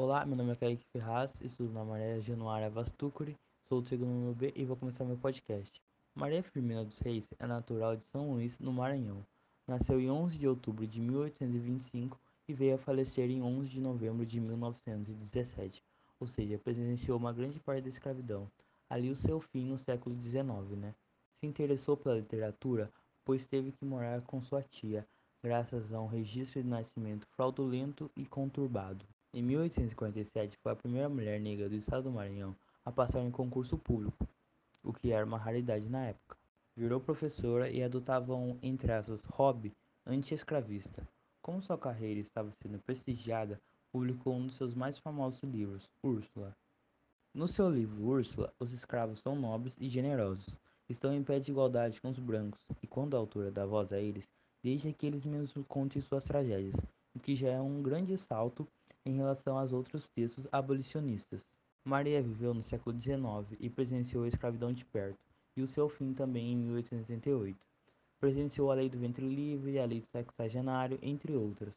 Olá, meu nome é Kaique Ferraz, estudo na Maria Januária Vastucuri, sou do segundo ano B e vou começar meu podcast. Maria Firmina dos Reis é natural de São Luís, no Maranhão. Nasceu em 11 de outubro de 1825 e veio a falecer em 11 de novembro de 1917, ou seja, presenciou uma grande parte da escravidão, ali o seu fim no século XIX, né? Se interessou pela literatura, pois teve que morar com sua tia, graças a um registro de nascimento fraudulento e conturbado. Em 1847, foi a primeira mulher negra do estado do Maranhão a passar em concurso público, o que era uma raridade na época. Virou professora e adotava um, entre aspas, hobby anti-escravista. Como sua carreira estava sendo prestigiada, publicou um dos seus mais famosos livros, Úrsula. No seu livro Úrsula, os escravos são nobres e generosos, estão em pé de igualdade com os brancos, e quando a autora dá voz a eles, deixa que eles mesmos contem suas tragédias, o que já é um grande salto em relação aos outros textos abolicionistas. Maria viveu no século XIX e presenciou a escravidão de perto, e o seu fim também em 1888. Presenciou a lei do ventre livre, a lei do sexagenário, entre outras.